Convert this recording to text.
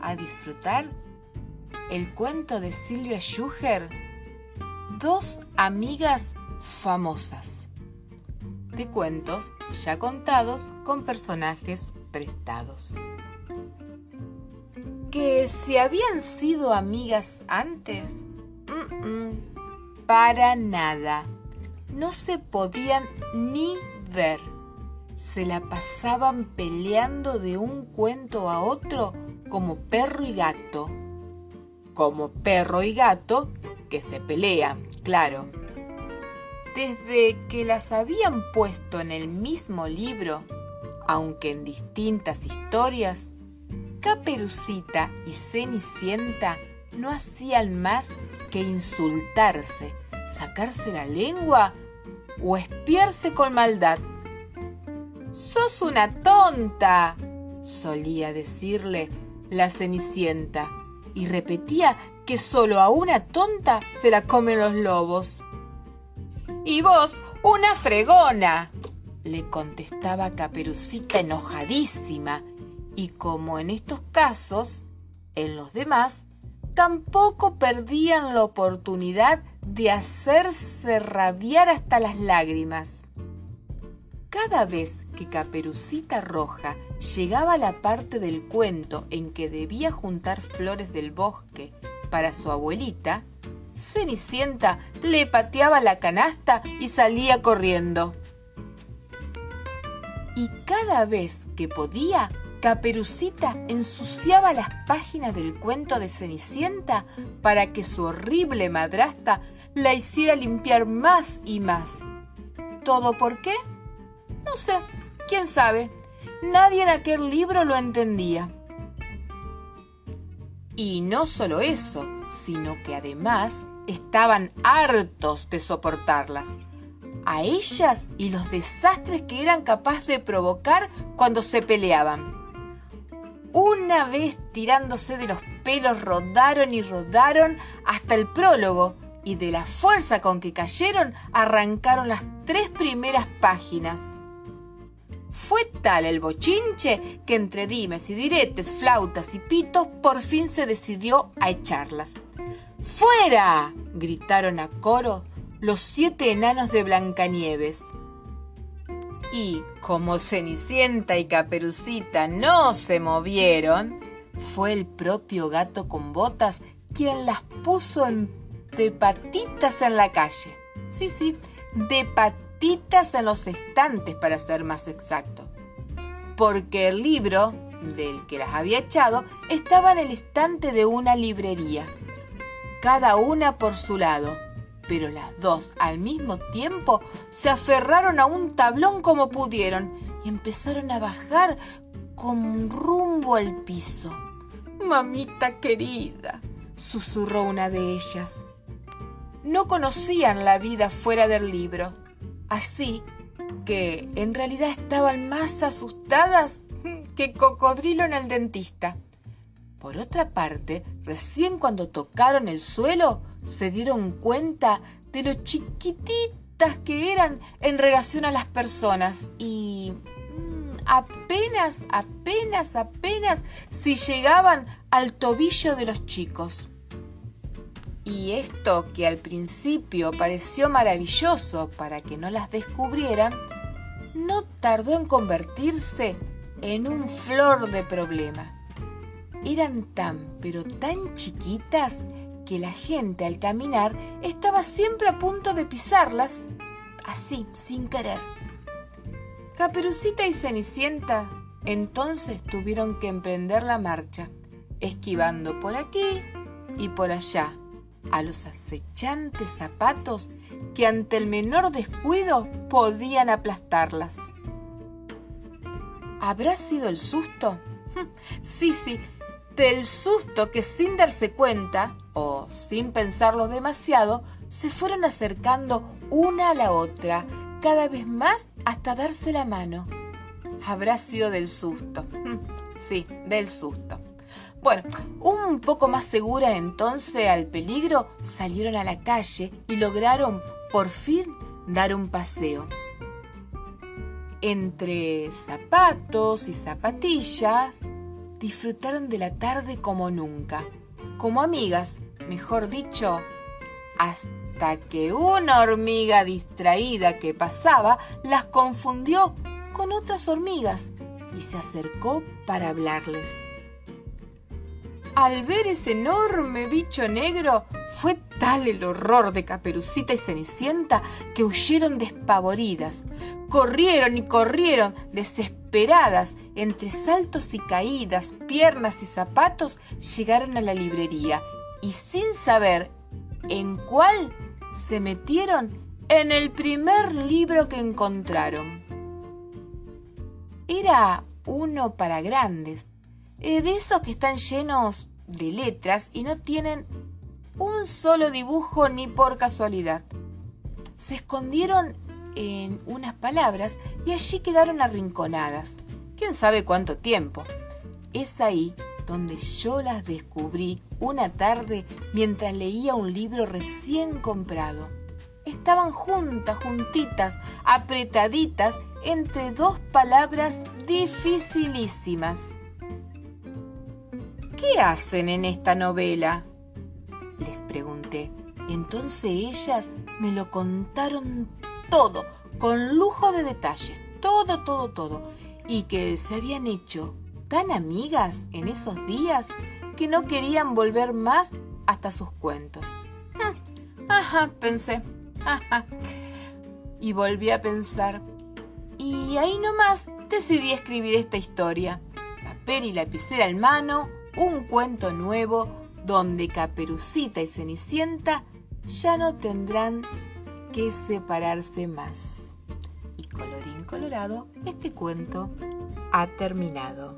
a disfrutar el cuento de Silvia Schuher? Dos amigas famosas. De cuentos ya contados con personajes prestados. ¿Que si habían sido amigas antes? para nada. No se podían ni ver se la pasaban peleando de un cuento a otro como perro y gato. Como perro y gato que se pelean, claro. Desde que las habían puesto en el mismo libro, aunque en distintas historias, Caperucita y Cenicienta no hacían más que insultarse, sacarse la lengua o espiarse con maldad. ¡Sos una tonta! solía decirle la Cenicienta, y repetía que solo a una tonta se la comen los lobos. Y vos, una fregona, le contestaba Caperucita enojadísima, y como en estos casos, en los demás, tampoco perdían la oportunidad de hacerse rabiar hasta las lágrimas. Cada vez que Caperucita Roja llegaba a la parte del cuento en que debía juntar flores del bosque para su abuelita, Cenicienta le pateaba la canasta y salía corriendo. Y cada vez que podía, Caperucita ensuciaba las páginas del cuento de Cenicienta para que su horrible madrasta la hiciera limpiar más y más. ¿Todo por qué? No sé, quién sabe. Nadie en aquel libro lo entendía. Y no solo eso, sino que además estaban hartos de soportarlas. A ellas y los desastres que eran capaces de provocar cuando se peleaban. Una vez tirándose de los pelos rodaron y rodaron hasta el prólogo y de la fuerza con que cayeron arrancaron las tres primeras páginas. Fue tal el bochinche que entre dimes y diretes, flautas y pitos, por fin se decidió a echarlas. ¡Fuera! gritaron a coro los siete enanos de Blancanieves. Y como Cenicienta y Caperucita no se movieron, fue el propio gato con botas quien las puso de patitas en la calle. Sí, sí, de patitas en los estantes para ser más exacto. Porque el libro del que las había echado estaba en el estante de una librería. Cada una por su lado, pero las dos al mismo tiempo se aferraron a un tablón como pudieron y empezaron a bajar con rumbo al piso. Mamita querida, susurró una de ellas. No conocían la vida fuera del libro Así que en realidad estaban más asustadas que cocodrilo en el dentista. Por otra parte, recién cuando tocaron el suelo, se dieron cuenta de lo chiquititas que eran en relación a las personas y mm, apenas, apenas, apenas si llegaban al tobillo de los chicos. Y esto que al principio pareció maravilloso para que no las descubrieran, no tardó en convertirse en un flor de problema. Eran tan, pero tan chiquitas que la gente al caminar estaba siempre a punto de pisarlas, así, sin querer. Caperucita y Cenicienta entonces tuvieron que emprender la marcha, esquivando por aquí y por allá a los acechantes zapatos que ante el menor descuido podían aplastarlas. ¿Habrá sido el susto? Sí, sí, del susto que sin darse cuenta, o sin pensarlo demasiado, se fueron acercando una a la otra, cada vez más hasta darse la mano. Habrá sido del susto. Sí, del susto. Bueno, un poco más segura entonces al peligro, salieron a la calle y lograron por fin dar un paseo. Entre zapatos y zapatillas, disfrutaron de la tarde como nunca, como amigas, mejor dicho, hasta que una hormiga distraída que pasaba las confundió con otras hormigas y se acercó para hablarles. Al ver ese enorme bicho negro, fue tal el horror de Caperucita y Cenicienta que huyeron despavoridas. Corrieron y corrieron desesperadas, entre saltos y caídas, piernas y zapatos, llegaron a la librería y sin saber en cuál se metieron en el primer libro que encontraron. Era uno para grandes, eh, de esos que están llenos de letras y no tienen un solo dibujo ni por casualidad. Se escondieron en unas palabras y allí quedaron arrinconadas. ¿Quién sabe cuánto tiempo? Es ahí donde yo las descubrí una tarde mientras leía un libro recién comprado. Estaban juntas, juntitas, apretaditas entre dos palabras dificilísimas. ¿Qué hacen en esta novela? Les pregunté. Entonces ellas me lo contaron todo, con lujo de detalles, todo, todo, todo, y que se habían hecho tan amigas en esos días que no querían volver más hasta sus cuentos. Hmm, ajá, pensé, ajá. Y volví a pensar. Y ahí nomás decidí escribir esta historia. Papel y lapicera en mano, un cuento nuevo donde Caperucita y Cenicienta ya no tendrán que separarse más. Y colorín colorado, este cuento ha terminado.